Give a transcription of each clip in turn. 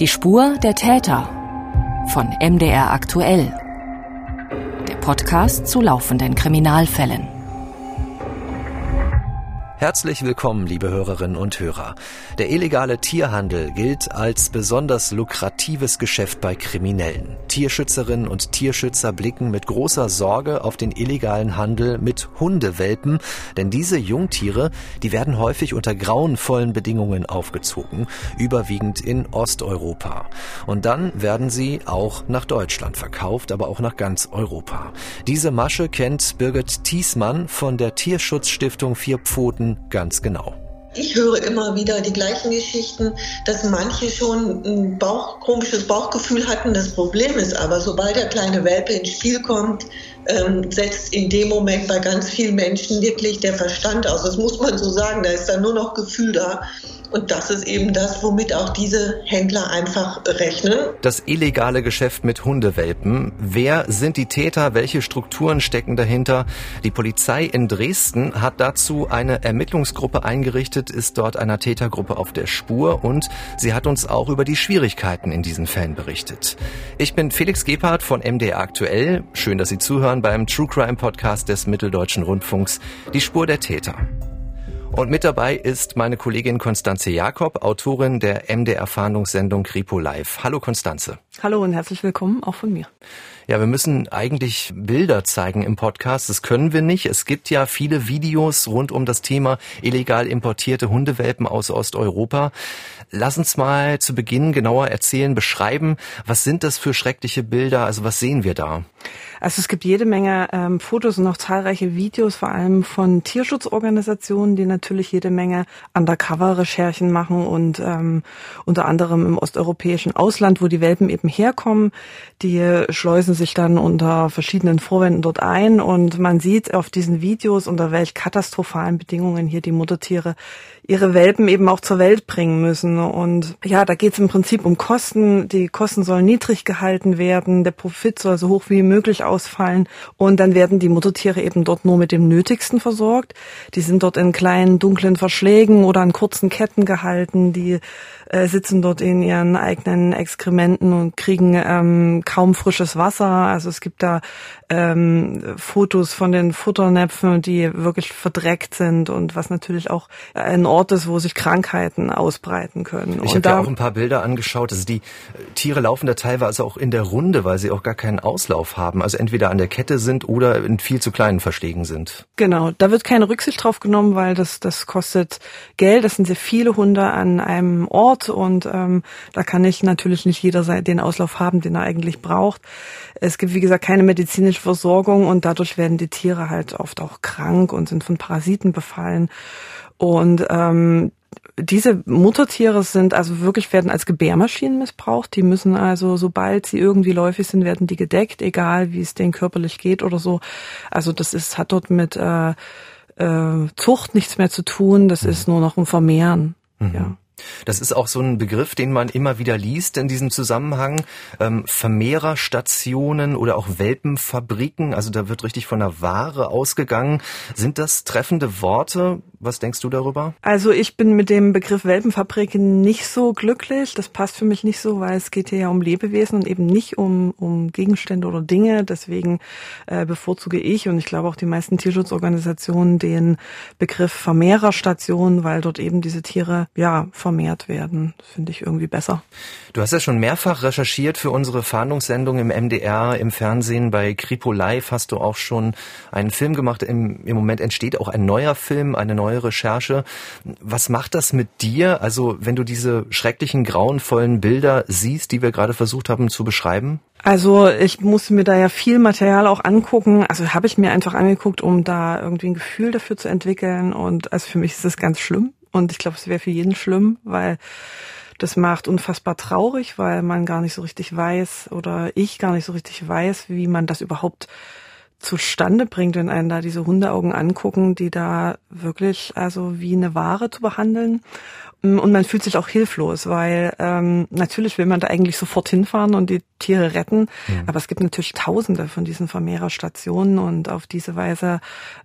Die Spur der Täter von MDR aktuell. Der Podcast zu laufenden Kriminalfällen. Herzlich willkommen, liebe Hörerinnen und Hörer. Der illegale Tierhandel gilt als besonders lukratives Geschäft bei Kriminellen. Tierschützerinnen und Tierschützer blicken mit großer Sorge auf den illegalen Handel mit Hundewelpen, denn diese Jungtiere, die werden häufig unter grauenvollen Bedingungen aufgezogen, überwiegend in Osteuropa. Und dann werden sie auch nach Deutschland verkauft, aber auch nach ganz Europa. Diese Masche kennt Birgit Thiesmann von der Tierschutzstiftung Vier Pfoten ganz genau. Ich höre immer wieder die gleichen Geschichten, dass manche schon ein Bauch, komisches Bauchgefühl hatten. Das Problem ist aber, sobald der kleine Welpe ins Spiel kommt, ähm, setzt in dem Moment bei ganz vielen Menschen wirklich der Verstand aus. Das muss man so sagen. Da ist dann nur noch Gefühl da. Und das ist eben das, womit auch diese Händler einfach rechnen. Das illegale Geschäft mit Hundewelpen. Wer sind die Täter? Welche Strukturen stecken dahinter? Die Polizei in Dresden hat dazu eine Ermittlungsgruppe eingerichtet, ist dort einer Tätergruppe auf der Spur und sie hat uns auch über die Schwierigkeiten in diesen Fällen berichtet. Ich bin Felix Gebhardt von MDR Aktuell. Schön, dass Sie zuhören beim True Crime Podcast des Mitteldeutschen Rundfunks Die Spur der Täter. Und mit dabei ist meine Kollegin Konstanze Jakob, Autorin der MDR-Fahndungssendung Kripo Live. Hallo Konstanze. Hallo und herzlich willkommen auch von mir. Ja, wir müssen eigentlich Bilder zeigen im Podcast. Das können wir nicht. Es gibt ja viele Videos rund um das Thema illegal importierte Hundewelpen aus Osteuropa. Lass uns mal zu Beginn genauer erzählen, beschreiben, was sind das für schreckliche Bilder? Also was sehen wir da? Also es gibt jede Menge ähm, Fotos und auch zahlreiche Videos, vor allem von Tierschutzorganisationen, die natürlich jede Menge Undercover-Recherchen machen und ähm, unter anderem im osteuropäischen Ausland, wo die Welpen eben herkommen, die schleusen sich dann unter verschiedenen Vorwänden dort ein und man sieht auf diesen Videos, unter welch katastrophalen Bedingungen hier die Muttertiere ihre Welpen eben auch zur Welt bringen müssen. Und ja, da geht es im Prinzip um Kosten. Die Kosten sollen niedrig gehalten werden, der Profit soll so hoch wie möglich ausfallen. Und dann werden die Muttertiere eben dort nur mit dem Nötigsten versorgt. Die sind dort in kleinen, dunklen Verschlägen oder an kurzen Ketten gehalten. Die äh, sitzen dort in ihren eigenen Exkrementen und kriegen ähm, kaum frisches Wasser. Also es gibt da ähm, Fotos von den Futternäpfen, die wirklich verdreckt sind und was natürlich auch ein Ort ist, wo sich Krankheiten ausbreiten können. Ich habe ja auch ein paar Bilder angeschaut. Also die äh, Tiere laufen da teilweise auch in der Runde, weil sie auch gar keinen Auslauf haben. Also entweder an der Kette sind oder in viel zu kleinen Verschlägen sind. Genau, da wird keine Rücksicht drauf genommen, weil das, das kostet Geld. Das sind sehr viele Hunde an einem Ort und ähm, da kann nicht natürlich nicht jeder den Auslauf haben, den er eigentlich braucht. Es gibt, wie gesagt, keine medizinische Versorgung und dadurch werden die Tiere halt oft auch krank und sind von Parasiten befallen. Und ähm, diese Muttertiere sind also wirklich werden als Gebärmaschinen missbraucht. Die müssen also, sobald sie irgendwie läufig sind, werden die gedeckt, egal wie es denen körperlich geht oder so. Also das ist hat dort mit äh, äh, Zucht nichts mehr zu tun. Das ist nur noch ein Vermehren. Mhm. Ja. Das ist auch so ein Begriff, den man immer wieder liest in diesem Zusammenhang. Ähm, Vermehrerstationen oder auch Welpenfabriken, also da wird richtig von der Ware ausgegangen. Sind das treffende Worte? Was denkst du darüber? Also ich bin mit dem Begriff Welpenfabriken nicht so glücklich. Das passt für mich nicht so, weil es geht hier ja um Lebewesen und eben nicht um, um Gegenstände oder Dinge. Deswegen äh, bevorzuge ich und ich glaube auch die meisten Tierschutzorganisationen den Begriff Vermehrerstation, weil dort eben diese Tiere ja vermehrt werden. Das finde ich irgendwie besser. Du hast ja schon mehrfach recherchiert für unsere Fahndungssendung im MDR, im Fernsehen, bei Kripo Live hast du auch schon einen Film gemacht. Im, Im Moment entsteht auch ein neuer Film, eine neue Recherche. Was macht das mit dir? Also wenn du diese schrecklichen, grauenvollen Bilder siehst, die wir gerade versucht haben zu beschreiben? Also ich musste mir da ja viel Material auch angucken. Also habe ich mir einfach angeguckt, um da irgendwie ein Gefühl dafür zu entwickeln. Und also für mich ist das ganz schlimm. Und ich glaube, es wäre für jeden schlimm, weil das macht unfassbar traurig, weil man gar nicht so richtig weiß oder ich gar nicht so richtig weiß, wie man das überhaupt zustande bringt, wenn einen da diese Hundeaugen angucken, die da wirklich also wie eine Ware zu behandeln. Und man fühlt sich auch hilflos, weil ähm, natürlich will man da eigentlich sofort hinfahren und die Tiere retten. Mhm. Aber es gibt natürlich Tausende von diesen Vermehrerstationen und auf diese Weise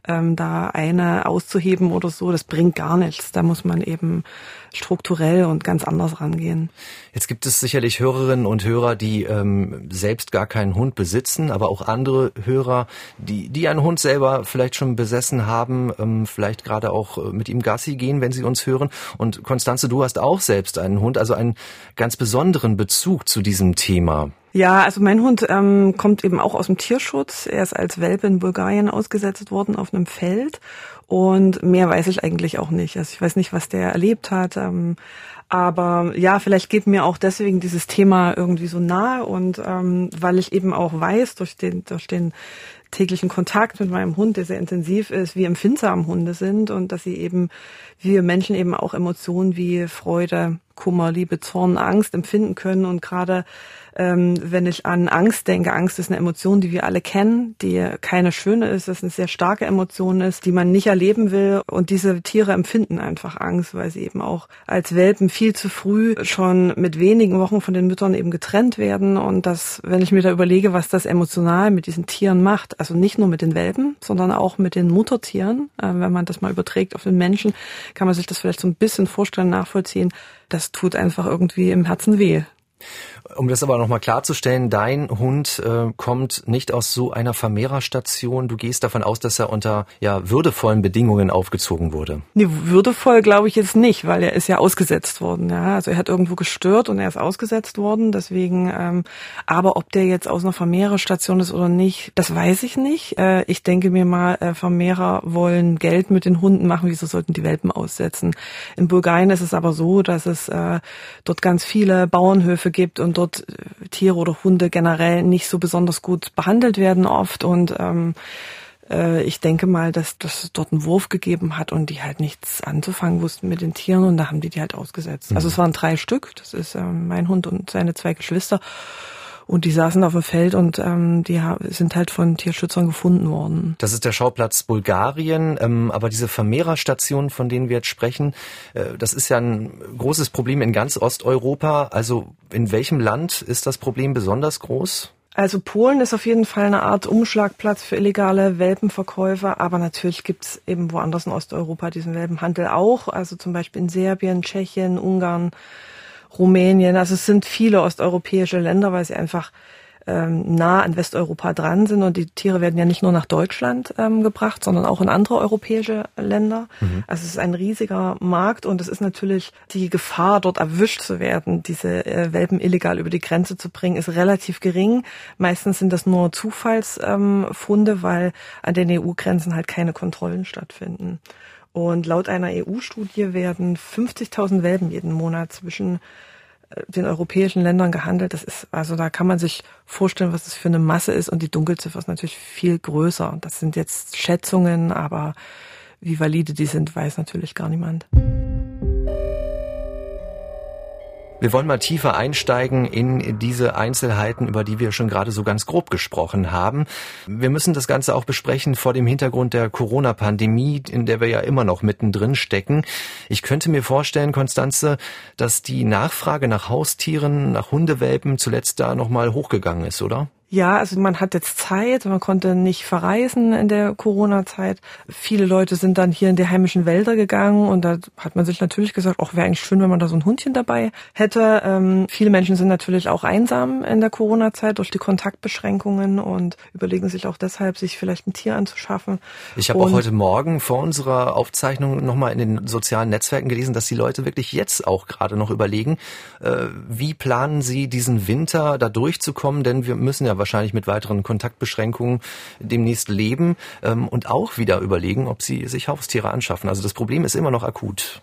ähm, da eine auszuheben oder so, das bringt gar nichts. Da muss man eben strukturell und ganz anders rangehen. Jetzt gibt es sicherlich Hörerinnen und Hörer, die ähm, selbst gar keinen Hund besitzen, aber auch andere Hörer, die, die einen Hund selber vielleicht schon besessen haben, ähm, vielleicht gerade auch äh, mit ihm Gassi gehen, wenn sie uns hören. Und Konstanze, du hast auch selbst einen Hund, also einen ganz besonderen Bezug zu diesem Thema. Ja, also mein Hund ähm, kommt eben auch aus dem Tierschutz. Er ist als Welpe in Bulgarien ausgesetzt worden auf einem Feld und mehr weiß ich eigentlich auch nicht. Also ich weiß nicht, was der erlebt hat. Ähm, aber ja, vielleicht geht mir auch deswegen dieses Thema irgendwie so nahe und ähm, weil ich eben auch weiß durch den, durch den täglichen Kontakt mit meinem Hund, der sehr intensiv ist, wie empfindsam Hunde sind und dass sie eben, wir Menschen eben auch Emotionen wie Freude, Kummer, Liebe, Zorn, Angst empfinden können und gerade ähm, wenn ich an Angst denke, Angst ist eine Emotion, die wir alle kennen, die keine schöne ist, das eine sehr starke Emotion ist, die man nicht erleben will. Und diese Tiere empfinden einfach Angst, weil sie eben auch als Welpen viel zu früh schon mit wenigen Wochen von den Müttern eben getrennt werden. Und das, wenn ich mir da überlege, was das emotional mit diesen Tieren macht, also nicht nur mit den Welpen, sondern auch mit den Muttertieren, äh, wenn man das mal überträgt auf den Menschen, kann man sich das vielleicht so ein bisschen vorstellen, nachvollziehen. Das tut einfach irgendwie im Herzen weh. Um das aber nochmal klarzustellen, dein Hund äh, kommt nicht aus so einer Vermehrerstation. Du gehst davon aus, dass er unter ja, würdevollen Bedingungen aufgezogen wurde. Nee, würdevoll glaube ich jetzt nicht, weil er ist ja ausgesetzt worden. Ja? Also er hat irgendwo gestört und er ist ausgesetzt worden. Deswegen, ähm, aber ob der jetzt aus einer Vermehrerstation ist oder nicht, das weiß ich nicht. Äh, ich denke mir mal, äh, Vermehrer wollen Geld mit den Hunden machen. Wieso sollten die Welpen aussetzen? In Bulgarien ist es aber so, dass es äh, dort ganz viele Bauernhöfe gibt und dort äh, Tiere oder Hunde generell nicht so besonders gut behandelt werden oft und ähm, äh, ich denke mal, dass das dort einen Wurf gegeben hat und die halt nichts anzufangen wussten mit den Tieren und da haben die die halt ausgesetzt. Mhm. Also es waren drei Stück, das ist äh, mein Hund und seine zwei Geschwister und die saßen auf dem Feld und ähm, die sind halt von Tierschützern gefunden worden. Das ist der Schauplatz Bulgarien, ähm, aber diese Vermehrerstationen, von denen wir jetzt sprechen, äh, das ist ja ein großes Problem in ganz Osteuropa. Also in welchem Land ist das Problem besonders groß? Also Polen ist auf jeden Fall eine Art Umschlagplatz für illegale Welpenverkäufer, aber natürlich gibt's eben woanders in Osteuropa diesen Welpenhandel auch, also zum Beispiel in Serbien, Tschechien, Ungarn, Rumänien. Also es sind viele osteuropäische Länder, weil sie einfach ähm, nah an Westeuropa dran sind und die Tiere werden ja nicht nur nach Deutschland ähm, gebracht, sondern auch in andere europäische Länder. Mhm. Also es ist ein riesiger Markt und es ist natürlich die Gefahr, dort erwischt zu werden, diese äh, Welpen illegal über die Grenze zu bringen, ist relativ gering. Meistens sind das nur Zufallsfunde, ähm, weil an den EU-Grenzen halt keine Kontrollen stattfinden. Und laut einer EU-Studie werden 50.000 Welpen jeden Monat zwischen äh, den europäischen Ländern gehandelt. Das ist, also da kann man sich vorstellen, was das für eine Masse ist und die Dunkelziffer ist natürlich viel größer. Das sind jetzt Schätzungen, aber wie valide die sind, weiß natürlich gar niemand. Wir wollen mal tiefer einsteigen in diese Einzelheiten, über die wir schon gerade so ganz grob gesprochen haben. Wir müssen das Ganze auch besprechen vor dem Hintergrund der Corona-Pandemie, in der wir ja immer noch mittendrin stecken. Ich könnte mir vorstellen, Konstanze, dass die Nachfrage nach Haustieren, nach Hundewelpen zuletzt da nochmal hochgegangen ist, oder? Ja, also man hat jetzt Zeit, man konnte nicht verreisen in der Corona-Zeit. Viele Leute sind dann hier in die heimischen Wälder gegangen und da hat man sich natürlich gesagt, auch wäre eigentlich schön, wenn man da so ein Hundchen dabei hätte. Ähm, viele Menschen sind natürlich auch einsam in der Corona-Zeit durch die Kontaktbeschränkungen und überlegen sich auch deshalb, sich vielleicht ein Tier anzuschaffen. Ich habe auch heute Morgen vor unserer Aufzeichnung nochmal in den sozialen Netzwerken gelesen, dass die Leute wirklich jetzt auch gerade noch überlegen, äh, wie planen sie diesen Winter da durchzukommen, denn wir müssen ja wahrscheinlich mit weiteren Kontaktbeschränkungen demnächst leben ähm, und auch wieder überlegen, ob sie sich Haustiere anschaffen. Also das Problem ist immer noch akut.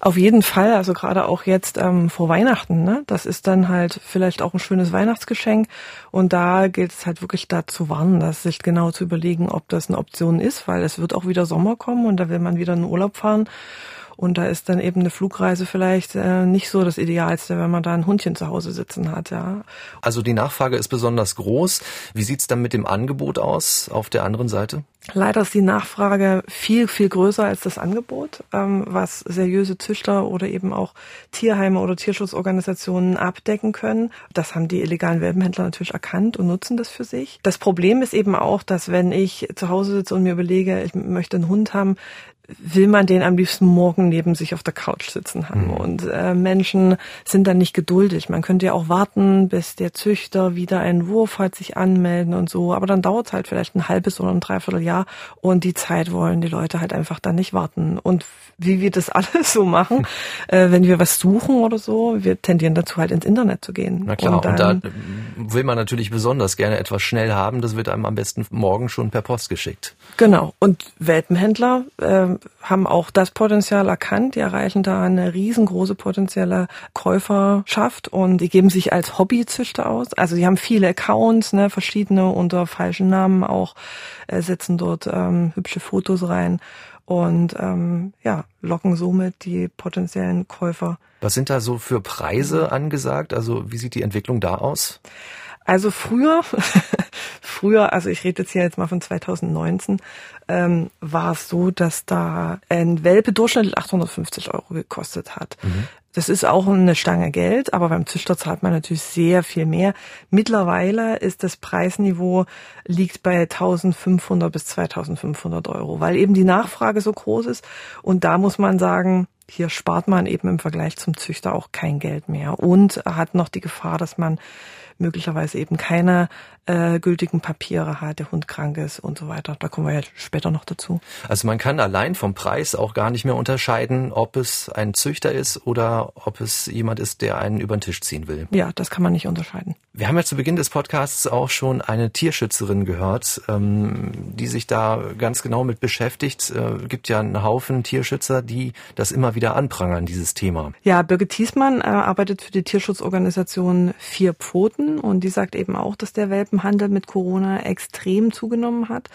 Auf jeden Fall, also gerade auch jetzt ähm, vor Weihnachten, ne? Das ist dann halt vielleicht auch ein schönes Weihnachtsgeschenk. Und da gilt es halt wirklich da zu warnen, dass sich genau zu überlegen, ob das eine Option ist, weil es wird auch wieder Sommer kommen und da will man wieder in den Urlaub fahren. Und da ist dann eben eine Flugreise vielleicht äh, nicht so das Idealste, wenn man da ein Hundchen zu Hause sitzen hat, ja. Also die Nachfrage ist besonders groß. Wie sieht's dann mit dem Angebot aus auf der anderen Seite? Leider ist die Nachfrage viel, viel größer als das Angebot, ähm, was seriöse Züchter oder eben auch Tierheime oder Tierschutzorganisationen abdecken können. Das haben die illegalen Welpenhändler natürlich erkannt und nutzen das für sich. Das Problem ist eben auch, dass wenn ich zu Hause sitze und mir überlege, ich möchte einen Hund haben, will man den am liebsten morgen neben sich auf der Couch sitzen haben. Mhm. Und äh, Menschen sind dann nicht geduldig. Man könnte ja auch warten, bis der Züchter wieder einen Wurf hat, sich anmelden und so. Aber dann dauert es halt vielleicht ein halbes oder ein Dreivierteljahr. Und die Zeit wollen die Leute halt einfach dann nicht warten. Und wie wir das alles so machen, äh, wenn wir was suchen oder so, wir tendieren dazu halt ins Internet zu gehen. Na klar, und, und da will man natürlich besonders gerne etwas schnell haben. Das wird einem am besten morgen schon per Post geschickt. Genau. Und Welpenhändler äh, haben auch das Potenzial erkannt. Die erreichen da eine riesengroße potenzielle Käuferschaft und die geben sich als Hobbyzüchter aus. Also die haben viele Accounts, ne, verschiedene unter falschen Namen auch, äh, setzen dort ähm, hübsche Fotos rein und ähm, ja, locken somit die potenziellen Käufer. Was sind da so für Preise angesagt? Also wie sieht die Entwicklung da aus? Also früher, früher, also ich rede jetzt hier jetzt mal von 2019, ähm, war es so, dass da ein Welpe durchschnittlich 850 Euro gekostet hat. Mhm. Das ist auch eine Stange Geld, aber beim Züchter zahlt man natürlich sehr viel mehr. Mittlerweile ist das Preisniveau liegt bei 1500 bis 2500 Euro, weil eben die Nachfrage so groß ist. Und da muss man sagen, hier spart man eben im Vergleich zum Züchter auch kein Geld mehr und hat noch die Gefahr, dass man möglicherweise eben keine äh, gültigen Papiere hat, der Hund krank ist und so weiter. Da kommen wir ja später noch dazu. Also man kann allein vom Preis auch gar nicht mehr unterscheiden, ob es ein Züchter ist oder ob es jemand ist, der einen über den Tisch ziehen will. Ja, das kann man nicht unterscheiden. Wir haben ja zu Beginn des Podcasts auch schon eine Tierschützerin gehört, ähm, die sich da ganz genau mit beschäftigt. Äh, gibt ja einen Haufen Tierschützer, die das immer wieder anprangern, dieses Thema. Ja, Birgit Thiesmann äh, arbeitet für die Tierschutzorganisation Vier Pfoten und die sagt eben auch, dass der Welpen Handel mit Corona extrem zugenommen hat.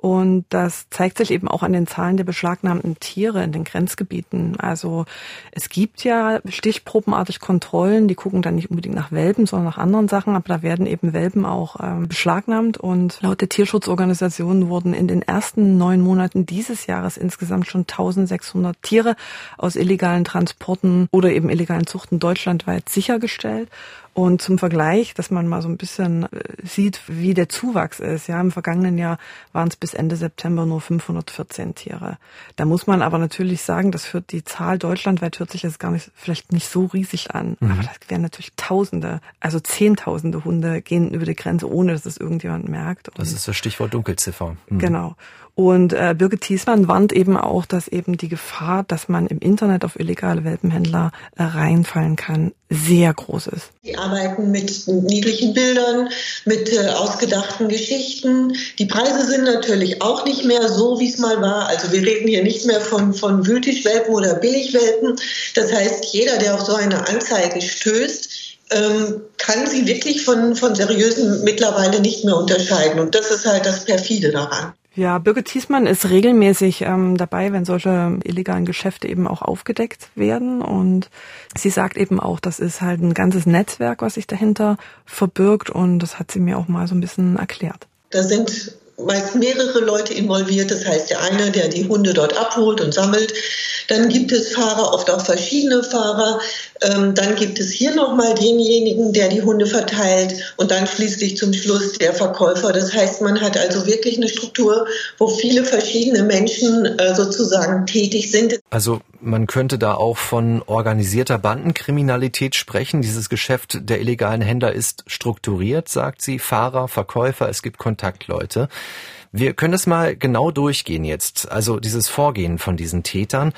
Und das zeigt sich eben auch an den Zahlen der beschlagnahmten Tiere in den Grenzgebieten. Also es gibt ja stichprobenartig Kontrollen, die gucken dann nicht unbedingt nach Welpen, sondern nach anderen Sachen, aber da werden eben Welpen auch ähm, beschlagnahmt. Und laut der Tierschutzorganisationen wurden in den ersten neun Monaten dieses Jahres insgesamt schon 1600 Tiere aus illegalen Transporten oder eben illegalen Zuchten deutschlandweit sichergestellt. Und zum Vergleich, dass man mal so ein bisschen äh, sieht, wie der Zuwachs ist. Ja, im vergangenen Jahr waren es bis Ende September nur 514 Tiere. Da muss man aber natürlich sagen, das führt die Zahl deutschlandweit hört sich jetzt gar nicht, vielleicht nicht so riesig an. Mhm. Aber das wären natürlich Tausende, also Zehntausende Hunde gehen über die Grenze, ohne dass es irgendjemand merkt. Und das ist das Stichwort Dunkelziffer. Mhm. Genau. Und äh, Birgit Thiesmann warnt eben auch, dass eben die Gefahr, dass man im Internet auf illegale Welpenhändler äh, reinfallen kann, sehr groß ist. Die arbeiten mit niedlichen Bildern, mit äh, ausgedachten Geschichten. Die Preise sind natürlich auch nicht mehr so, wie es mal war. Also wir reden hier nicht mehr von, von Wühltischwelpen oder Billigwelpen. Das heißt, jeder, der auf so eine Anzeige stößt, ähm, kann sie wirklich von, von seriösen mittlerweile nicht mehr unterscheiden. Und das ist halt das Perfide daran. Ja, Birgit Thiesmann ist regelmäßig ähm, dabei, wenn solche illegalen Geschäfte eben auch aufgedeckt werden. Und sie sagt eben auch, das ist halt ein ganzes Netzwerk, was sich dahinter verbirgt. Und das hat sie mir auch mal so ein bisschen erklärt. Da sind meist mehrere Leute involviert. Das heißt, der eine, der die Hunde dort abholt und sammelt. Dann gibt es Fahrer, oft auch verschiedene Fahrer. Ähm, dann gibt es hier nochmal denjenigen, der die Hunde verteilt. Und dann schließlich zum Schluss der Verkäufer. Das heißt, man hat also wirklich eine Struktur, wo viele verschiedene Menschen äh, sozusagen tätig sind. Also man könnte da auch von organisierter Bandenkriminalität sprechen. Dieses Geschäft der illegalen Händler ist strukturiert, sagt sie. Fahrer, Verkäufer, es gibt Kontaktleute. Wir können das mal genau durchgehen jetzt. Also dieses Vorgehen von diesen Tätern,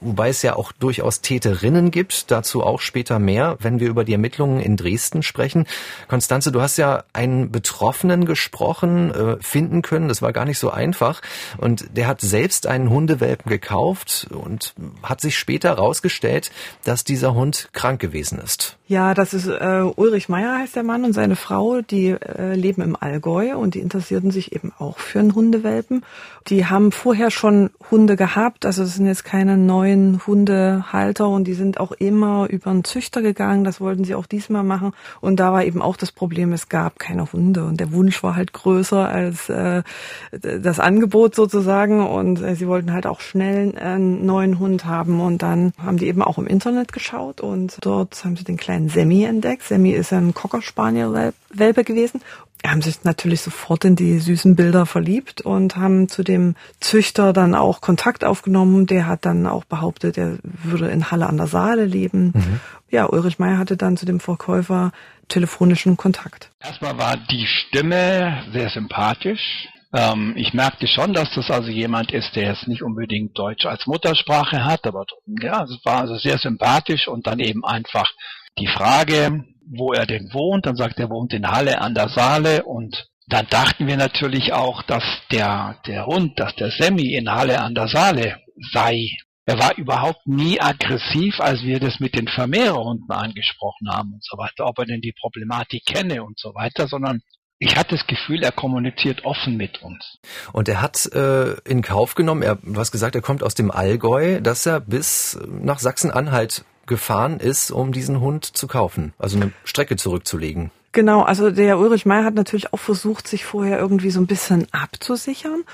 wobei es ja auch durchaus Täterinnen gibt, dazu auch später mehr, wenn wir über die Ermittlungen in Dresden sprechen. Konstanze, du hast ja einen Betroffenen gesprochen, äh, finden können, das war gar nicht so einfach. Und der hat selbst einen Hundewelpen gekauft und hat sich später herausgestellt, dass dieser Hund krank gewesen ist. Ja, das ist äh, Ulrich Meyer heißt der Mann und seine Frau, die äh, leben im Allgäu und die interessierten sich eben auch für einen Hundewelpen. Die haben vorher schon Hunde gehabt, also es sind jetzt keine neuen Hundehalter und die sind auch immer über einen Züchter gegangen, das wollten sie auch diesmal machen und da war eben auch das Problem, es gab keine Hunde und der Wunsch war halt größer als äh, das Angebot sozusagen und äh, sie wollten halt auch schnell einen neuen Hund haben und dann haben die eben auch im Internet geschaut und dort haben sie den kleinen einen Semi entdeckt. Semi ist ein Cocker Spaniel Welpe gewesen. Haben sich natürlich sofort in die süßen Bilder verliebt und haben zu dem Züchter dann auch Kontakt aufgenommen. Der hat dann auch behauptet, er würde in Halle an der Saale leben. Mhm. Ja, Ulrich Meyer hatte dann zu dem Verkäufer telefonischen Kontakt. Erstmal war die Stimme sehr sympathisch. Ähm, ich merkte schon, dass das also jemand ist, der jetzt nicht unbedingt Deutsch als Muttersprache hat, aber ja, es war also sehr sympathisch und dann eben einfach die Frage, wo er denn wohnt. Dann sagt er, wohnt in Halle an der Saale und dann dachten wir natürlich auch, dass der, der Hund, dass der Semi in Halle an der Saale sei. Er war überhaupt nie aggressiv, als wir das mit den Vermehrerhunden angesprochen haben und so weiter, ob er denn die Problematik kenne und so weiter, sondern ich hatte das Gefühl, er kommuniziert offen mit uns. Und er hat äh, in Kauf genommen, er, du hast gesagt, er kommt aus dem Allgäu, dass er bis nach Sachsen-Anhalt gefahren ist, um diesen Hund zu kaufen, also eine Strecke zurückzulegen. Genau, also der Ulrich Meyer hat natürlich auch versucht, sich vorher irgendwie so ein bisschen abzusichern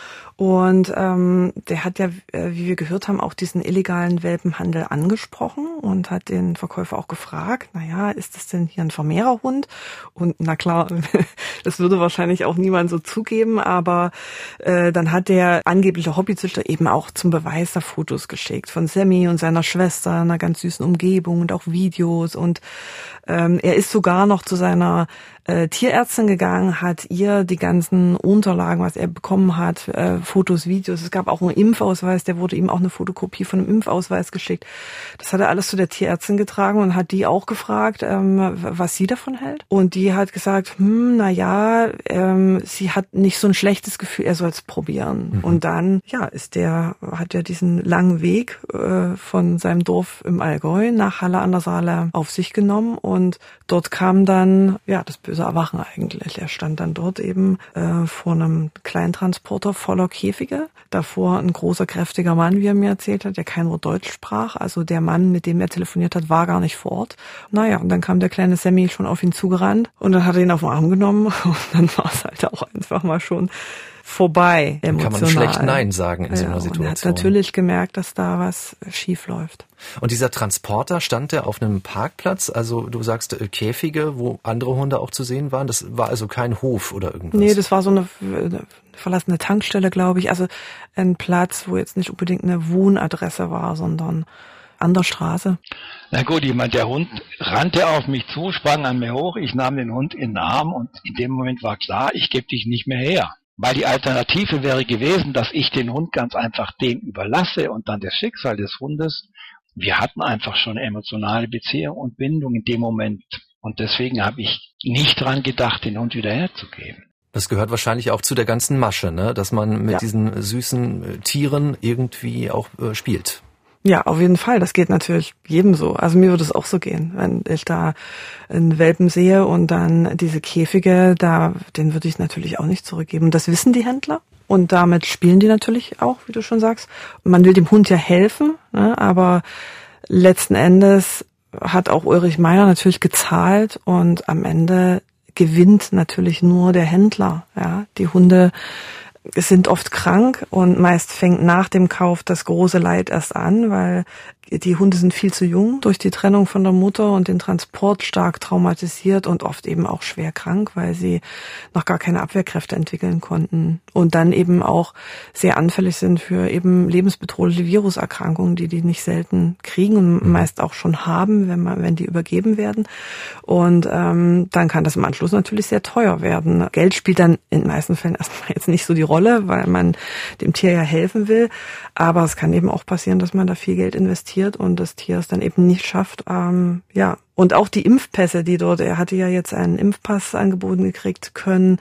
und ähm, der hat ja, äh, wie wir gehört haben, auch diesen illegalen Welpenhandel angesprochen und hat den Verkäufer auch gefragt, naja, ist das denn hier ein Vermehrerhund? Und na klar, das würde wahrscheinlich auch niemand so zugeben, aber äh, dann hat der angebliche Hobbyzüchter eben auch zum Beweis da Fotos geschickt von Sammy und seiner Schwester in einer ganz süßen Umgebung und auch Videos und ähm, er ist sogar noch zu seiner äh, Tierärztin gegangen, hat ihr die ganzen Unterlagen, was er bekommen hat, äh, Fotos, Videos. Es gab auch einen Impfausweis, der wurde ihm auch eine Fotokopie von einem Impfausweis geschickt. Das hat er alles zu der Tierärztin getragen und hat die auch gefragt, ähm, was sie davon hält. Und die hat gesagt, hm, na ja, ähm, sie hat nicht so ein schlechtes Gefühl, er soll es probieren. Mhm. Und dann, ja, ist der, hat er diesen langen Weg äh, von seinem Dorf im Allgäu nach Halle an der Saale auf sich genommen und dort kam dann, ja, das böse Erwachen eigentlich. Er stand dann dort eben äh, vor einem Kleintransporter voller Käfige. Davor ein großer, kräftiger Mann, wie er mir erzählt hat, der kein Wort Deutsch sprach. Also der Mann, mit dem er telefoniert hat, war gar nicht vor Ort. Naja, und dann kam der kleine Sammy schon auf ihn zugerannt und dann hat er ihn auf den Arm genommen und dann war es halt auch einfach mal schon vorbei. Emotional. Kann man schlecht Nein sagen in ja, so einer Situation. Und er hat natürlich gemerkt, dass da was schief läuft. Und dieser Transporter stand der auf einem Parkplatz? Also du sagst äh, Käfige, wo andere Hunde auch zu sehen waren. Das war also kein Hof oder irgendwas? Nee, das war so eine, eine verlassene Tankstelle, glaube ich. Also ein Platz, wo jetzt nicht unbedingt eine Wohnadresse war, sondern an der Straße. Na gut, ich meine, der Hund rannte auf mich zu, sprang an mir hoch, ich nahm den Hund in den Arm und in dem Moment war klar, ich gebe dich nicht mehr her. Weil die Alternative wäre gewesen, dass ich den Hund ganz einfach dem überlasse und dann das Schicksal des Hundes. Wir hatten einfach schon emotionale Beziehung und Bindung in dem Moment. Und deswegen habe ich nicht dran gedacht, den Hund wieder herzugeben. Das gehört wahrscheinlich auch zu der ganzen Masche, ne? dass man mit ja. diesen süßen äh, Tieren irgendwie auch äh, spielt. Ja, auf jeden Fall. Das geht natürlich jedem so. Also mir würde es auch so gehen, wenn ich da einen Welpen sehe und dann diese Käfige, da, den würde ich natürlich auch nicht zurückgeben. Das wissen die Händler. Und damit spielen die natürlich auch, wie du schon sagst. Man will dem Hund ja helfen, ne? aber letzten Endes hat auch Ulrich Meyer natürlich gezahlt und am Ende gewinnt natürlich nur der Händler. Ja, die Hunde sind oft krank und meist fängt nach dem Kauf das große Leid erst an, weil die Hunde sind viel zu jung durch die Trennung von der Mutter und den Transport stark traumatisiert und oft eben auch schwer krank, weil sie noch gar keine Abwehrkräfte entwickeln konnten und dann eben auch sehr anfällig sind für eben lebensbedrohliche Viruserkrankungen, die die nicht selten kriegen und mhm. meist auch schon haben, wenn man, wenn die übergeben werden. Und ähm, dann kann das im Anschluss natürlich sehr teuer werden. Geld spielt dann in den meisten Fällen erstmal jetzt nicht so die Rolle, weil man dem Tier ja helfen will. Aber es kann eben auch passieren, dass man da viel Geld investiert und das Tier es dann eben nicht schafft. Ähm, ja, und auch die Impfpässe, die dort, er hatte ja jetzt einen Impfpass angeboten gekriegt, können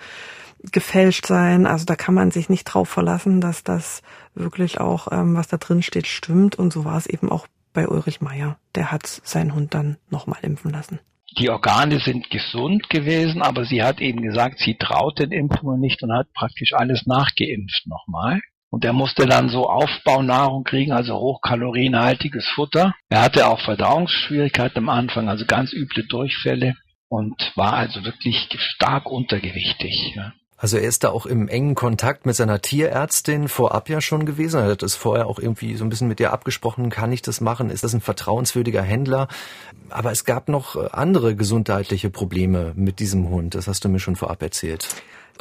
gefälscht sein. Also da kann man sich nicht drauf verlassen, dass das wirklich auch, ähm, was da drin steht, stimmt. Und so war es eben auch bei Ulrich Meier. Der hat seinen Hund dann nochmal impfen lassen. die Organe sind gesund gewesen, aber sie hat eben gesagt, sie traut den Impfungen nicht und hat praktisch alles nachgeimpft nochmal. Und er musste dann so Aufbaunahrung kriegen, also hochkalorienhaltiges Futter. Er hatte auch Verdauungsschwierigkeiten am Anfang, also ganz üble Durchfälle und war also wirklich stark untergewichtig. Ja. Also er ist da auch im engen Kontakt mit seiner Tierärztin vorab ja schon gewesen. Er hat das vorher auch irgendwie so ein bisschen mit ihr abgesprochen. Kann ich das machen? Ist das ein vertrauenswürdiger Händler? Aber es gab noch äh, andere gesundheitliche Probleme mit diesem Hund. Das hast du mir schon vorab erzählt.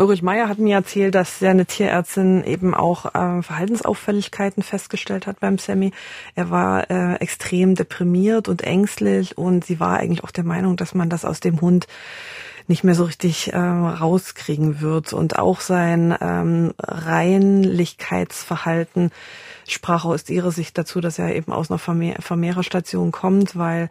Ulrich Meyer hat mir erzählt, dass seine Tierärztin eben auch äh, Verhaltensauffälligkeiten festgestellt hat beim Sammy. Er war äh, extrem deprimiert und ängstlich und sie war eigentlich auch der Meinung, dass man das aus dem Hund nicht mehr so richtig äh, rauskriegen wird. Und auch sein ähm, Reinlichkeitsverhalten sprach aus ihrer Sicht dazu, dass er eben aus einer Vermehr Vermehrerstation kommt, weil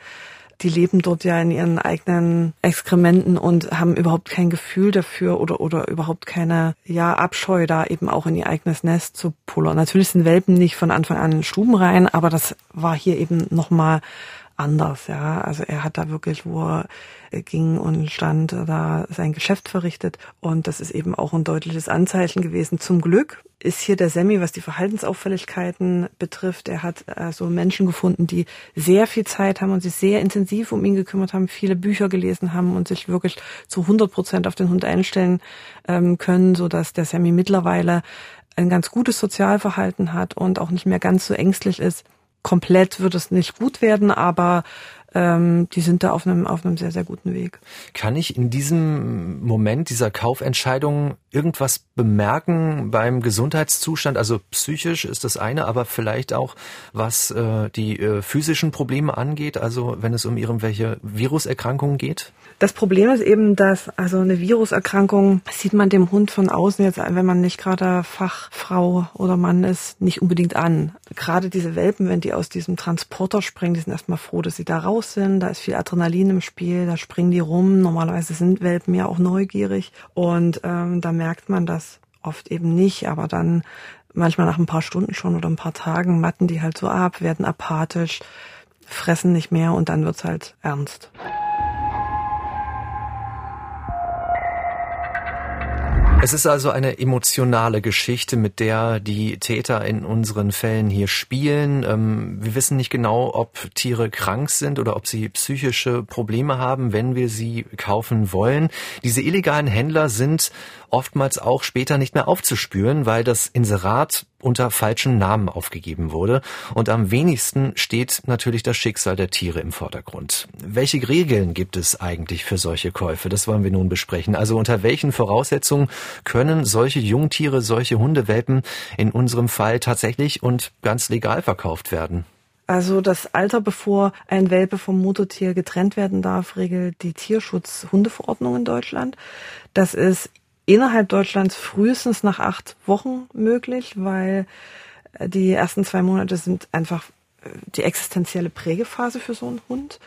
die leben dort ja in ihren eigenen Exkrementen und haben überhaupt kein Gefühl dafür oder oder überhaupt keine ja Abscheu da eben auch in ihr eigenes Nest zu pullern. Natürlich sind Welpen nicht von Anfang an stubenrein, aber das war hier eben noch mal anders, ja. Also er hat da wirklich, wo er ging und stand, da sein Geschäft verrichtet. Und das ist eben auch ein deutliches Anzeichen gewesen. Zum Glück ist hier der Semi, was die Verhaltensauffälligkeiten betrifft. Er hat also Menschen gefunden, die sehr viel Zeit haben und sich sehr intensiv um ihn gekümmert haben, viele Bücher gelesen haben und sich wirklich zu 100 Prozent auf den Hund einstellen ähm, können, so dass der Semi mittlerweile ein ganz gutes Sozialverhalten hat und auch nicht mehr ganz so ängstlich ist komplett wird es nicht gut werden, aber ähm, die sind da auf einem, auf einem sehr, sehr guten Weg. Kann ich in diesem Moment dieser Kaufentscheidung irgendwas bemerken beim Gesundheitszustand? Also psychisch ist das eine, aber vielleicht auch was äh, die äh, physischen Probleme angeht, also wenn es um irgendwelche Viruserkrankungen geht? Das Problem ist eben, dass also eine Viruserkrankung sieht man dem Hund von außen jetzt, wenn man nicht gerade Fachfrau oder Mann ist, nicht unbedingt an. Gerade diese Welpen, wenn die aus diesem Transporter springen, die sind erstmal froh, dass sie da raus sind. Da ist viel Adrenalin im Spiel, da springen die rum. Normalerweise sind Welpen ja auch neugierig und ähm, da merkt man das oft eben nicht, aber dann manchmal nach ein paar Stunden schon oder ein paar Tagen matten die halt so ab, werden apathisch, fressen nicht mehr und dann wird's halt ernst. Es ist also eine emotionale Geschichte, mit der die Täter in unseren Fällen hier spielen. Ähm, wir wissen nicht genau, ob Tiere krank sind oder ob sie psychische Probleme haben, wenn wir sie kaufen wollen. Diese illegalen Händler sind oftmals auch später nicht mehr aufzuspüren, weil das Inserat unter falschen Namen aufgegeben wurde. Und am wenigsten steht natürlich das Schicksal der Tiere im Vordergrund. Welche Regeln gibt es eigentlich für solche Käufe? Das wollen wir nun besprechen. Also unter welchen Voraussetzungen können solche Jungtiere, solche Hundewelpen in unserem Fall tatsächlich und ganz legal verkauft werden? Also das Alter, bevor ein Welpe vom Muttertier getrennt werden darf, regelt die Tierschutz-Hundeverordnung in Deutschland. Das ist innerhalb Deutschlands frühestens nach acht Wochen möglich, weil äh, die ersten zwei Monate sind einfach äh, die existenzielle Prägephase für so einen Hund,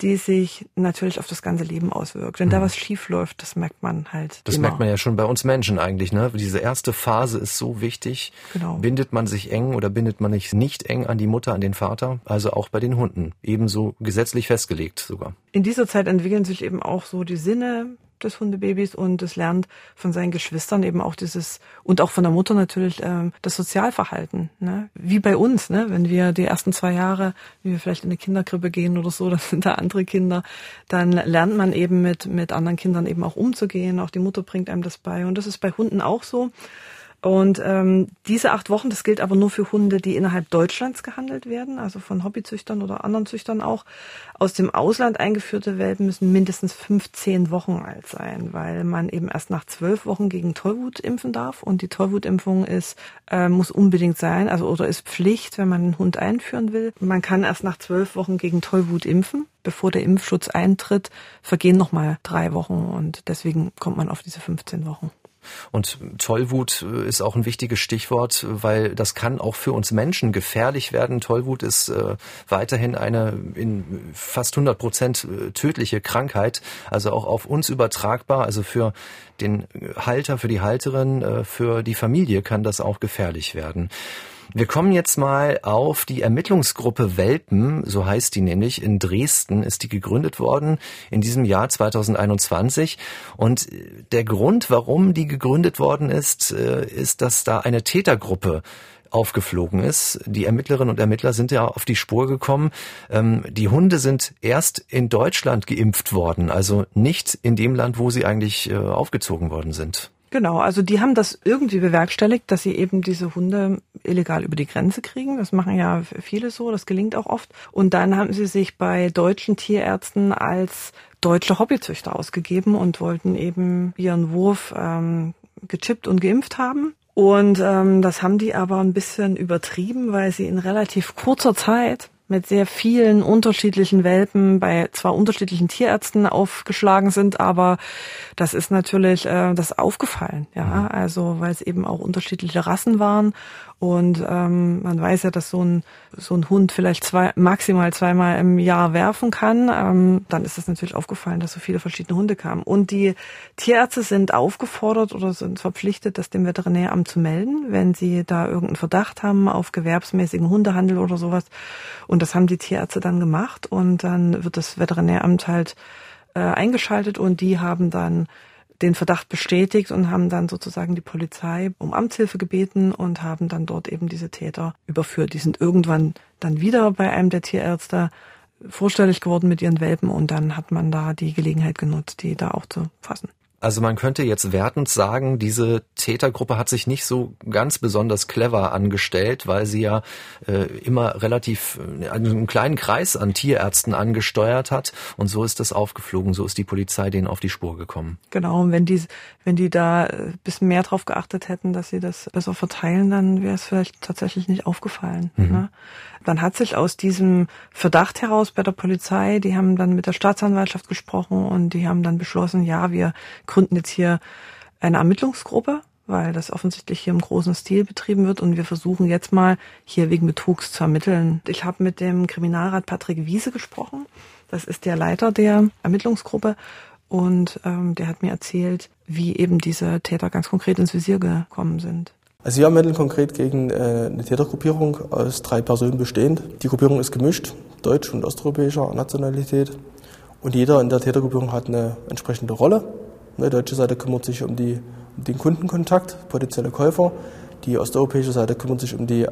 die sich natürlich auf das ganze Leben auswirkt. Wenn mhm. da was schief läuft, das merkt man halt. Das immer. merkt man ja schon bei uns Menschen eigentlich, ne? Diese erste Phase ist so wichtig. Genau. Bindet man sich eng oder bindet man sich nicht eng an die Mutter, an den Vater? Also auch bei den Hunden. Ebenso gesetzlich festgelegt sogar. In dieser Zeit entwickeln sich eben auch so die Sinne, des Hundebabys und es lernt von seinen Geschwistern eben auch dieses und auch von der Mutter natürlich ähm, das Sozialverhalten. Ne? Wie bei uns, ne? wenn wir die ersten zwei Jahre, wie wir vielleicht in eine Kinderkrippe gehen oder so, dann sind da andere Kinder, dann lernt man eben mit, mit anderen Kindern eben auch umzugehen. Auch die Mutter bringt einem das bei. Und das ist bei Hunden auch so. Und ähm, diese acht Wochen, das gilt aber nur für Hunde, die innerhalb Deutschlands gehandelt werden, also von Hobbyzüchtern oder anderen Züchtern auch. Aus dem Ausland eingeführte Welpen müssen mindestens 15 Wochen alt sein, weil man eben erst nach zwölf Wochen gegen Tollwut impfen darf. Und die Tollwutimpfung ist, äh, muss unbedingt sein, also oder ist Pflicht, wenn man einen Hund einführen will. Man kann erst nach zwölf Wochen gegen Tollwut impfen. Bevor der Impfschutz eintritt, vergehen nochmal drei Wochen und deswegen kommt man auf diese 15 Wochen. Und Tollwut äh, ist auch ein wichtiges Stichwort, weil das kann auch für uns Menschen gefährlich werden. Tollwut ist äh, weiterhin eine in fast 100 Prozent äh, tödliche Krankheit, also auch auf uns übertragbar. Also für den Halter, für die Halterin, für die Familie kann das auch gefährlich werden. Wir kommen jetzt mal auf die Ermittlungsgruppe Welpen, so heißt die nämlich. In Dresden ist die gegründet worden in diesem Jahr 2021. Und der Grund, warum die gegründet worden ist, äh, ist, dass da eine Tätergruppe aufgeflogen ist. Die Ermittlerinnen und Ermittler sind ja auf die Spur gekommen. Ähm, die Hunde sind erst in Deutschland geimpft worden, also nicht in dem Land, wo sie eigentlich äh, aufgezogen worden sind. Genau, also die haben das irgendwie bewerkstelligt, dass sie eben diese Hunde illegal über die Grenze kriegen. Das machen ja viele so, das gelingt auch oft. Und dann haben sie sich bei deutschen Tierärzten als deutsche Hobbyzüchter ausgegeben und wollten eben ihren Wurf ähm, gechippt und geimpft haben. Und ähm, das haben die aber ein bisschen übertrieben, weil sie in relativ kurzer Zeit mit sehr vielen unterschiedlichen Welpen bei zwar unterschiedlichen Tierärzten aufgeschlagen sind, aber das ist natürlich äh, das aufgefallen, ja, mhm. also weil es eben auch unterschiedliche Rassen waren und ähm, man weiß ja, dass so ein, so ein Hund vielleicht zwei, maximal zweimal im Jahr werfen kann. Ähm, dann ist es natürlich aufgefallen, dass so viele verschiedene Hunde kamen. Und die Tierärzte sind aufgefordert oder sind verpflichtet, das dem Veterinäramt zu melden, wenn sie da irgendeinen Verdacht haben auf gewerbsmäßigen Hundehandel oder sowas. Und das haben die Tierärzte dann gemacht. Und dann wird das Veterinäramt halt äh, eingeschaltet und die haben dann den Verdacht bestätigt und haben dann sozusagen die Polizei um Amtshilfe gebeten und haben dann dort eben diese Täter überführt. Die sind irgendwann dann wieder bei einem der Tierärzte vorstellig geworden mit ihren Welpen und dann hat man da die Gelegenheit genutzt, die da auch zu fassen. Also man könnte jetzt wertend sagen, diese Tätergruppe hat sich nicht so ganz besonders clever angestellt, weil sie ja äh, immer relativ äh, einen kleinen Kreis an Tierärzten angesteuert hat und so ist das aufgeflogen, so ist die Polizei denen auf die Spur gekommen. Genau, und wenn die wenn die da ein bisschen mehr drauf geachtet hätten, dass sie das besser verteilen, dann wäre es vielleicht tatsächlich nicht aufgefallen. Mhm. Ne? Dann hat sich aus diesem Verdacht heraus bei der Polizei, die haben dann mit der Staatsanwaltschaft gesprochen und die haben dann beschlossen, ja, wir gründen jetzt hier eine Ermittlungsgruppe, weil das offensichtlich hier im großen Stil betrieben wird und wir versuchen jetzt mal hier wegen Betrugs zu ermitteln. Ich habe mit dem Kriminalrat Patrick Wiese gesprochen. Das ist der Leiter der Ermittlungsgruppe und ähm, der hat mir erzählt, wie eben diese Täter ganz konkret ins Visier gekommen sind. Also wir ermitteln konkret gegen äh, eine Tätergruppierung aus drei Personen bestehend. Die Gruppierung ist gemischt, deutsch und osteuropäischer Nationalität. Und jeder in der Tätergruppierung hat eine entsprechende Rolle. Die deutsche Seite kümmert sich um, die, um den Kundenkontakt, potenzielle Käufer. Die osteuropäische Seite kümmert sich um die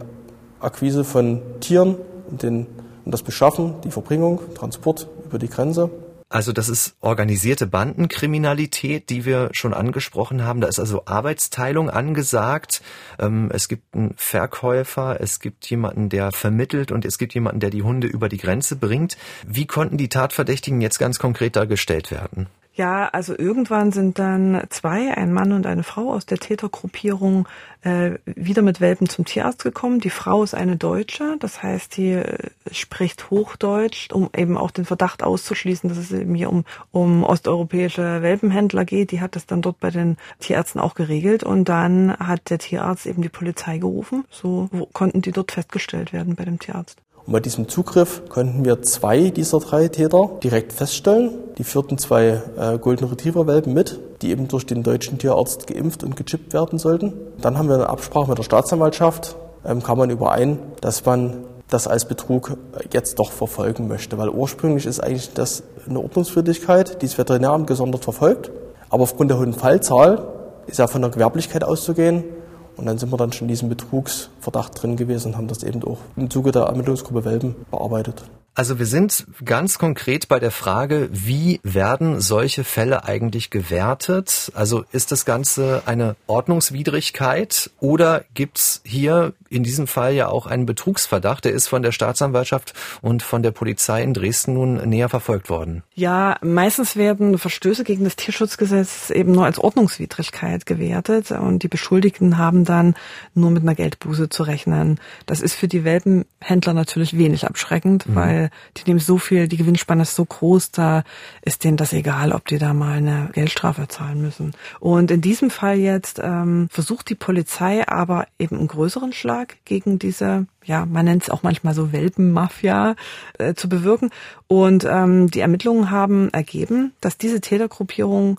Akquise von Tieren und den, um das Beschaffen, die Verbringung, Transport über die Grenze. Also das ist organisierte Bandenkriminalität, die wir schon angesprochen haben. Da ist also Arbeitsteilung angesagt. Ähm, es gibt einen Verkäufer, es gibt jemanden, der vermittelt und es gibt jemanden, der die Hunde über die Grenze bringt. Wie konnten die Tatverdächtigen jetzt ganz konkret dargestellt werden? Ja, also irgendwann sind dann zwei, ein Mann und eine Frau aus der Tätergruppierung äh, wieder mit Welpen zum Tierarzt gekommen. Die Frau ist eine Deutsche, das heißt, die äh, spricht Hochdeutsch, um eben auch den Verdacht auszuschließen, dass es eben hier um, um osteuropäische Welpenhändler geht. Die hat das dann dort bei den Tierärzten auch geregelt und dann hat der Tierarzt eben die Polizei gerufen. So konnten die dort festgestellt werden bei dem Tierarzt. Und bei diesem Zugriff konnten wir zwei dieser drei Täter direkt feststellen. Die führten zwei äh, Golden Retriever Welpen mit, die eben durch den deutschen Tierarzt geimpft und gechippt werden sollten. Dann haben wir eine Absprache mit der Staatsanwaltschaft, ähm, kam man überein, dass man das als Betrug jetzt doch verfolgen möchte, weil ursprünglich ist eigentlich das eine Ordnungswidrigkeit, die das Veterinäramt gesondert verfolgt. Aber aufgrund der hohen Fallzahl ist ja von der Gewerblichkeit auszugehen und dann sind wir dann schon in diesem Betrugsverdacht drin gewesen und haben das eben auch im Zuge der Ermittlungsgruppe Welpen bearbeitet. Also wir sind ganz konkret bei der Frage, wie werden solche Fälle eigentlich gewertet? Also ist das Ganze eine Ordnungswidrigkeit oder gibt's hier in diesem Fall ja auch einen Betrugsverdacht? Der ist von der Staatsanwaltschaft und von der Polizei in Dresden nun näher verfolgt worden. Ja, meistens werden Verstöße gegen das Tierschutzgesetz eben nur als Ordnungswidrigkeit gewertet und die Beschuldigten haben dann nur mit einer Geldbuße zu rechnen. Das ist für die Welpenhändler natürlich wenig abschreckend, mhm. weil die nehmen so viel, die Gewinnspanne ist so groß, da ist denen das egal, ob die da mal eine Geldstrafe zahlen müssen. Und in diesem Fall jetzt ähm, versucht die Polizei aber eben einen größeren Schlag gegen diese ja, man nennt es auch manchmal so Welpenmafia äh, zu bewirken. Und ähm, die Ermittlungen haben ergeben, dass diese Tätergruppierung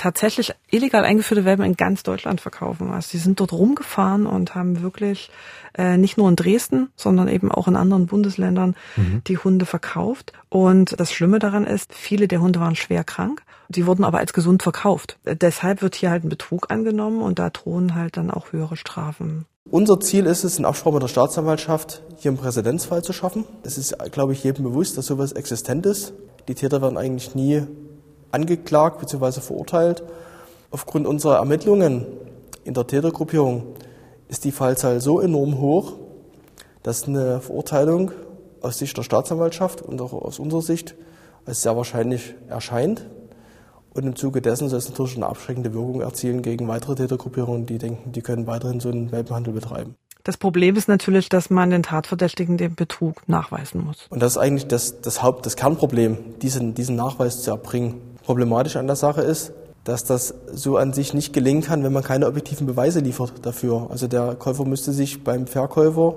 tatsächlich illegal eingeführte Welpen in ganz Deutschland verkaufen. Also die sind dort rumgefahren und haben wirklich äh, nicht nur in Dresden, sondern eben auch in anderen Bundesländern mhm. die Hunde verkauft. Und das Schlimme daran ist, viele der Hunde waren schwer krank. Die wurden aber als gesund verkauft. Deshalb wird hier halt ein Betrug angenommen und da drohen halt dann auch höhere Strafen. Unser Ziel ist es, in Absprache mit der Staatsanwaltschaft hier einen Präzedenzfall zu schaffen. Es ist, glaube ich, jedem bewusst, dass sowas existent ist. Die Täter werden eigentlich nie angeklagt bzw. verurteilt. Aufgrund unserer Ermittlungen in der Tätergruppierung ist die Fallzahl so enorm hoch, dass eine Verurteilung aus Sicht der Staatsanwaltschaft und auch aus unserer Sicht als sehr wahrscheinlich erscheint. Und im Zuge dessen soll es natürlich eine abschreckende Wirkung erzielen gegen weitere Tätergruppierungen, die denken, die können weiterhin so einen Welpenhandel betreiben. Das Problem ist natürlich, dass man den Tatverdächtigen den Betrug nachweisen muss. Und das ist eigentlich das, das Haupt, das Kernproblem, diesen, diesen Nachweis zu erbringen. Problematisch an der Sache ist, dass das so an sich nicht gelingen kann, wenn man keine objektiven Beweise liefert dafür. Also der Käufer müsste sich beim Verkäufer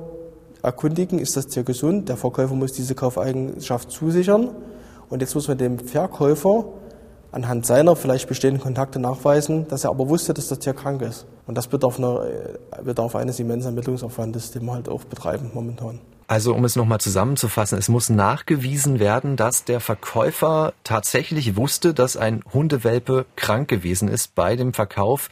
erkundigen, ist das Tier gesund? Der Verkäufer muss diese Kaufeigenschaft zusichern. Und jetzt muss man dem Verkäufer anhand seiner vielleicht bestehenden Kontakte nachweisen, dass er aber wusste, dass das Tier krank ist. Und das bedarf, einer, bedarf eines immensen Ermittlungsaufwandes, den wir halt auch betreiben momentan. Also um es nochmal zusammenzufassen, es muss nachgewiesen werden, dass der Verkäufer tatsächlich wusste, dass ein Hundewelpe krank gewesen ist bei dem Verkauf.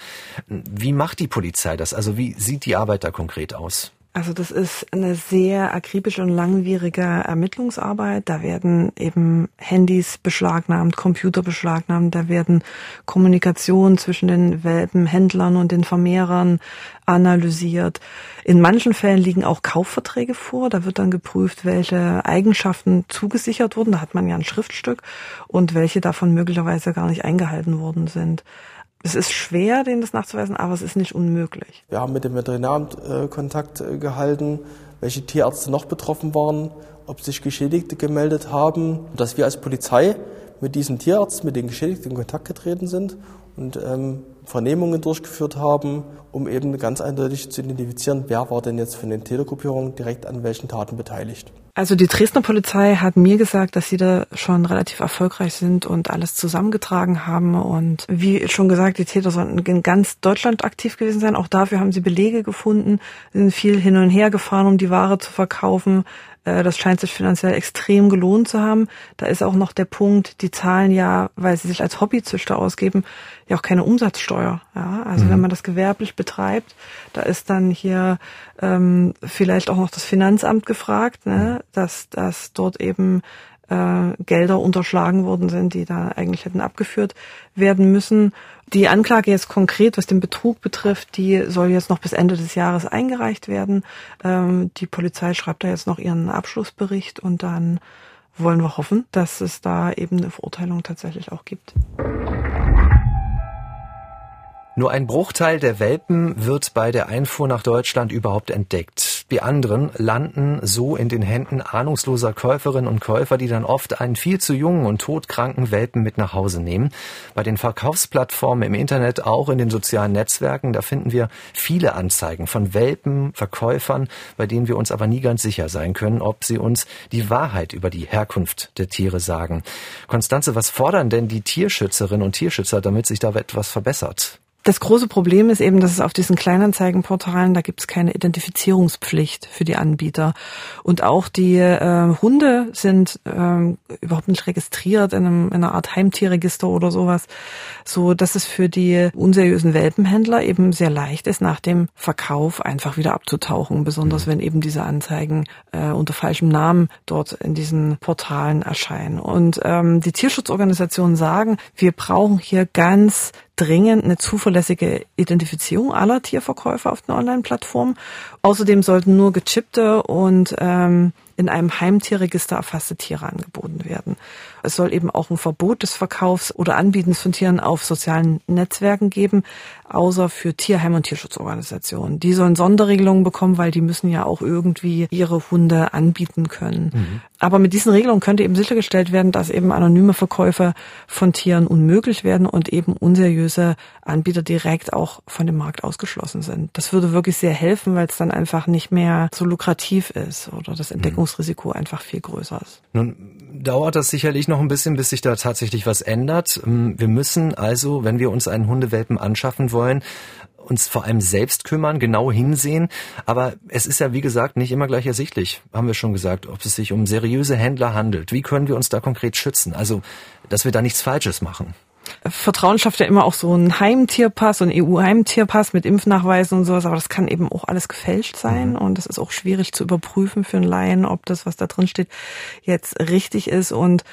Wie macht die Polizei das? Also wie sieht die Arbeit da konkret aus? Also das ist eine sehr akribische und langwierige Ermittlungsarbeit. Da werden eben Handys beschlagnahmt, Computer beschlagnahmt, da werden Kommunikation zwischen den Welpenhändlern und den Vermehrern analysiert. In manchen Fällen liegen auch Kaufverträge vor. Da wird dann geprüft, welche Eigenschaften zugesichert wurden. Da hat man ja ein Schriftstück und welche davon möglicherweise gar nicht eingehalten worden sind. Es ist schwer, denen das nachzuweisen, aber es ist nicht unmöglich. Wir haben mit dem Veterinaramt äh, Kontakt äh, gehalten, welche Tierärzte noch betroffen waren, ob sich Geschädigte gemeldet haben, dass wir als Polizei mit diesen Tierärzten, mit den Geschädigten in Kontakt getreten sind und ähm, Vernehmungen durchgeführt haben, um eben ganz eindeutig zu identifizieren, wer war denn jetzt von den Tätergruppierungen direkt an welchen Taten beteiligt. Also die Dresdner Polizei hat mir gesagt, dass sie da schon relativ erfolgreich sind und alles zusammengetragen haben. Und wie schon gesagt, die Täter sollten in ganz Deutschland aktiv gewesen sein. Auch dafür haben sie Belege gefunden, sind viel hin und her gefahren, um die Ware zu verkaufen. Äh, das scheint sich finanziell extrem gelohnt zu haben. Da ist auch noch der Punkt, die zahlen ja, weil sie sich als Hobbyzüchter ausgeben, ja auch keine Umsatzsteuer. Ja? Also mhm. wenn man das gewerblich betreibt, da ist dann hier ähm, vielleicht auch noch das Finanzamt gefragt, ne? dass, dass dort eben äh, Gelder unterschlagen worden sind, die da eigentlich hätten abgeführt werden müssen. Die Anklage jetzt konkret, was den Betrug betrifft, die soll jetzt noch bis Ende des Jahres eingereicht werden. Ähm, die Polizei schreibt da jetzt noch ihren Abschlussbericht und dann wollen wir hoffen, dass es da eben eine Verurteilung tatsächlich auch gibt. Nur ein Bruchteil der Welpen wird bei der Einfuhr nach Deutschland überhaupt entdeckt. Die anderen landen so in den Händen ahnungsloser Käuferinnen und Käufer, die dann oft einen viel zu jungen und todkranken Welpen mit nach Hause nehmen. Bei den Verkaufsplattformen im Internet, auch in den sozialen Netzwerken, da finden wir viele Anzeigen von Welpen, Verkäufern, bei denen wir uns aber nie ganz sicher sein können, ob sie uns die Wahrheit über die Herkunft der Tiere sagen. Konstanze, was fordern denn die Tierschützerinnen und Tierschützer, damit sich da etwas verbessert? Das große Problem ist eben, dass es auf diesen Kleinanzeigenportalen, da gibt es keine Identifizierungspflicht für die Anbieter. Und auch die äh, Hunde sind äh, überhaupt nicht registriert in, einem, in einer Art Heimtierregister oder sowas, so dass es für die unseriösen Welpenhändler eben sehr leicht ist, nach dem Verkauf einfach wieder abzutauchen, besonders wenn eben diese Anzeigen äh, unter falschem Namen dort in diesen Portalen erscheinen. Und ähm, die Tierschutzorganisationen sagen, wir brauchen hier ganz dringend eine zuverlässige Identifizierung aller Tierverkäufer auf den Online-Plattformen. Außerdem sollten nur gechippte und ähm, in einem Heimtierregister erfasste Tiere angeboten werden. Es soll eben auch ein Verbot des Verkaufs oder Anbietens von Tieren auf sozialen Netzwerken geben, außer für Tierheim- und Tierschutzorganisationen. Die sollen Sonderregelungen bekommen, weil die müssen ja auch irgendwie ihre Hunde anbieten können. Mhm. Aber mit diesen Regelungen könnte eben sichergestellt werden, dass eben anonyme Verkäufe von Tieren unmöglich werden und eben unseriöse Anbieter direkt auch von dem Markt ausgeschlossen sind. Das würde wirklich sehr helfen, weil es dann einfach nicht mehr so lukrativ ist oder das Entdeckung Ansteckungsrisiko einfach viel größer ist. Nun dauert das sicherlich noch ein bisschen, bis sich da tatsächlich was ändert. Ähm, wir müssen also, wenn wir uns einen Hundewelpen anschaffen wollen, uns vor allem selbst kümmern, genau hinsehen. Aber es ist ja, wie gesagt, nicht immer gleich ersichtlich, haben wir schon gesagt, ob es sich um seriöse Händler handelt. Wie können wir uns da konkret schützen? Also, dass wir da nichts Falsches machen. Vertrauen schafft ja immer auch so einen Heimtierpass, so einen EU-Heimtierpass mit Impfnachweisen und sowas, aber das kann eben auch alles gefälscht sein mhm. und das ist auch schwierig zu überprüfen für einen Laien, ob das, was da drin steht, jetzt richtig ist und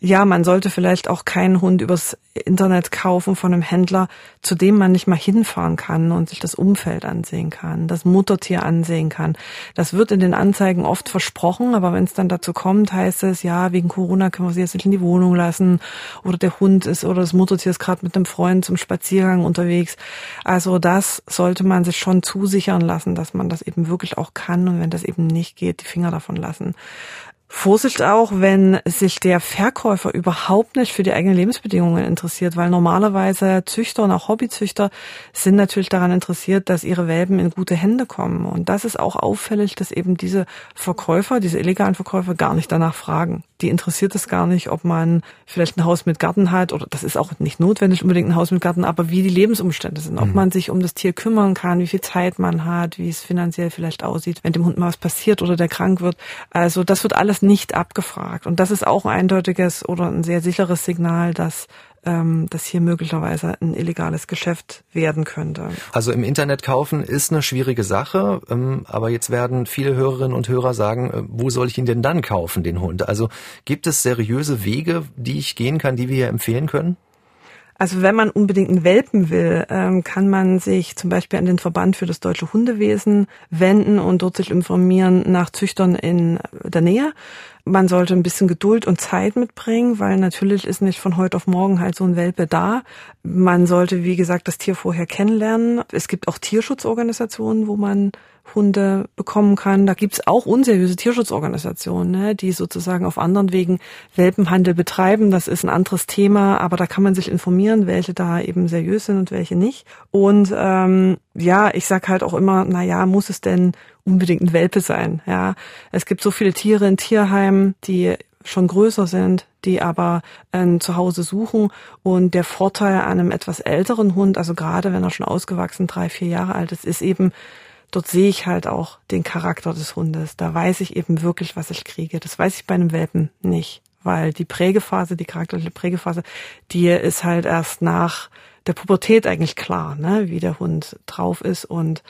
ja, man sollte vielleicht auch keinen Hund übers Internet kaufen von einem Händler, zu dem man nicht mal hinfahren kann und sich das Umfeld ansehen kann, das Muttertier ansehen kann. Das wird in den Anzeigen oft versprochen, aber wenn es dann dazu kommt, heißt es, ja, wegen Corona können wir sie jetzt nicht in die Wohnung lassen oder der Hund ist oder das Muttertier ist gerade mit einem Freund zum Spaziergang unterwegs. Also das sollte man sich schon zusichern lassen, dass man das eben wirklich auch kann und wenn das eben nicht geht, die Finger davon lassen. Vorsicht auch, wenn sich der Verkäufer überhaupt nicht für die eigenen Lebensbedingungen interessiert, weil normalerweise Züchter und auch Hobbyzüchter sind natürlich daran interessiert, dass ihre Welpen in gute Hände kommen. Und das ist auch auffällig, dass eben diese Verkäufer, diese illegalen Verkäufer gar nicht danach fragen. Die interessiert es gar nicht, ob man vielleicht ein Haus mit Garten hat oder das ist auch nicht notwendig unbedingt ein Haus mit Garten, aber wie die Lebensumstände sind, ob mhm. man sich um das Tier kümmern kann, wie viel Zeit man hat, wie es finanziell vielleicht aussieht, wenn dem Hund mal was passiert oder der krank wird. Also das wird alles nicht abgefragt. Und das ist auch ein eindeutiges oder ein sehr sicheres Signal, dass ähm, das hier möglicherweise ein illegales Geschäft werden könnte. Also im Internet kaufen ist eine schwierige Sache, ähm, aber jetzt werden viele Hörerinnen und Hörer sagen, äh, wo soll ich ihn denn dann kaufen, den Hund? Also gibt es seriöse Wege, die ich gehen kann, die wir hier empfehlen können? Also wenn man unbedingt einen Welpen will, ähm, kann man sich zum Beispiel an den Verband für das deutsche Hundewesen wenden und dort sich informieren nach Züchtern in der Nähe. Man sollte ein bisschen Geduld und Zeit mitbringen, weil natürlich ist nicht von heute auf morgen halt so ein Welpe da. Man sollte, wie gesagt, das Tier vorher kennenlernen. Es gibt auch Tierschutzorganisationen, wo man Hunde bekommen kann. Da gibt's auch unseriöse Tierschutzorganisationen, ne, die sozusagen auf anderen Wegen Welpenhandel betreiben. Das ist ein anderes Thema, aber da kann man sich informieren, welche da eben seriös sind und welche nicht. Und ähm, ja, ich sag halt auch immer, na ja, muss es denn unbedingt ein Welpe sein? Ja, es gibt so viele Tiere in Tierheimen, die schon größer sind, die aber ein Zuhause suchen. Und der Vorteil an einem etwas älteren Hund, also gerade wenn er schon ausgewachsen drei, vier Jahre alt ist, ist eben, dort sehe ich halt auch den Charakter des Hundes. Da weiß ich eben wirklich, was ich kriege. Das weiß ich bei einem Welpen nicht, weil die Prägephase, die charakterliche Prägephase, die ist halt erst nach der Pubertät eigentlich klar, ne, wie der Hund drauf ist und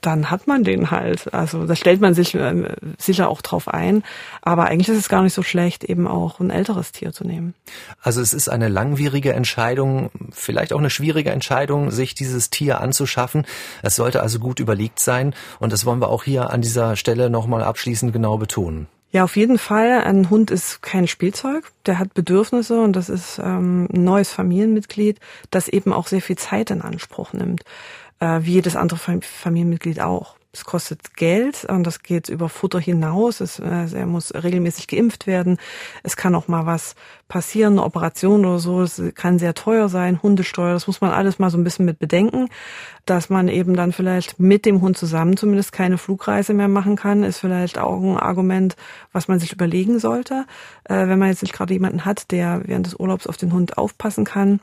dann hat man den halt. Also da stellt man sich äh, sicher auch drauf ein. Aber eigentlich ist es gar nicht so schlecht, eben auch ein älteres Tier zu nehmen. Also es ist eine langwierige Entscheidung, vielleicht auch eine schwierige Entscheidung, sich dieses Tier anzuschaffen. Es sollte also gut überlegt sein. Und das wollen wir auch hier an dieser Stelle nochmal abschließend genau betonen. Ja, auf jeden Fall. Ein Hund ist kein Spielzeug. Der hat Bedürfnisse und das ist ähm, ein neues Familienmitglied, das eben auch sehr viel Zeit in Anspruch nimmt äh, wie jedes andere Familienmitglied auch. Es kostet Geld und das geht über Futter hinaus. Es, äh, er muss regelmäßig geimpft werden. Es kann auch mal was passieren, eine Operation oder so. Es kann sehr teuer sein, Hundesteuer. Das muss man alles mal so ein bisschen mit bedenken, dass man eben dann vielleicht mit dem Hund zusammen zumindest keine Flugreise mehr machen kann, ist vielleicht auch ein Argument, was man sich überlegen sollte, äh, wenn man jetzt nicht gerade jemanden hat, der während des Urlaubs auf den Hund aufpassen kann.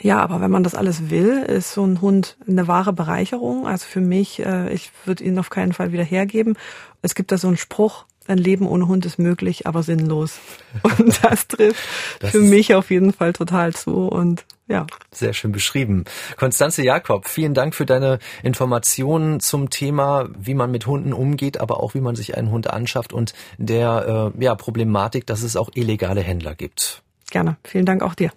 Ja, aber wenn man das alles will, ist so ein Hund eine wahre Bereicherung. Also für mich, äh, ich würde ihn auf keinen Fall wieder hergeben. Es gibt da so einen Spruch, ein Leben ohne Hund ist möglich, aber sinnlos. Und das trifft das für mich auf jeden Fall total zu. Und ja. Sehr schön beschrieben. Konstanze Jakob, vielen Dank für deine Informationen zum Thema, wie man mit Hunden umgeht, aber auch wie man sich einen Hund anschafft und der äh, ja, Problematik, dass es auch illegale Händler gibt. Gerne. Vielen Dank auch dir.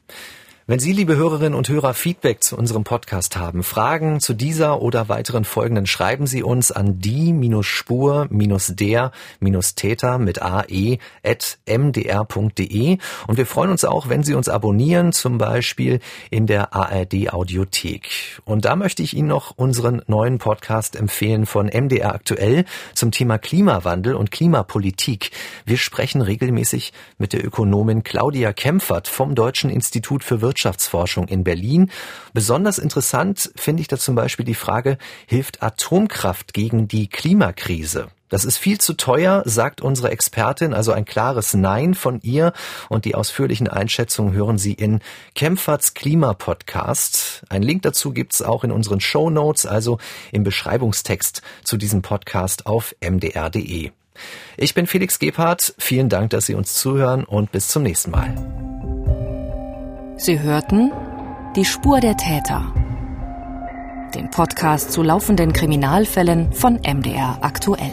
Wenn Sie, liebe Hörerinnen und Hörer, Feedback zu unserem Podcast haben, Fragen zu dieser oder weiteren Folgen, schreiben Sie uns an die-spur-der-täter mit ae at mdr.de und wir freuen uns auch, wenn Sie uns abonnieren, zum Beispiel in der ARD Audiothek. Und da möchte ich Ihnen noch unseren neuen Podcast empfehlen von MDR aktuell zum Thema Klimawandel und Klimapolitik. Wir sprechen regelmäßig mit der Ökonomin Claudia Kempfert vom Deutschen Institut für Wirtschaft Wirtschaftsforschung in Berlin. Besonders interessant finde ich da zum Beispiel die Frage, hilft Atomkraft gegen die Klimakrise? Das ist viel zu teuer, sagt unsere Expertin, also ein klares Nein von ihr. Und die ausführlichen Einschätzungen hören Sie in Kempferts Klimapodcast. Ein Link dazu gibt's auch in unseren Show Notes, also im Beschreibungstext zu diesem Podcast auf mdr.de. Ich bin Felix Gebhardt. Vielen Dank, dass Sie uns zuhören und bis zum nächsten Mal. Sie hörten Die Spur der Täter. Den Podcast zu laufenden Kriminalfällen von MDR aktuell.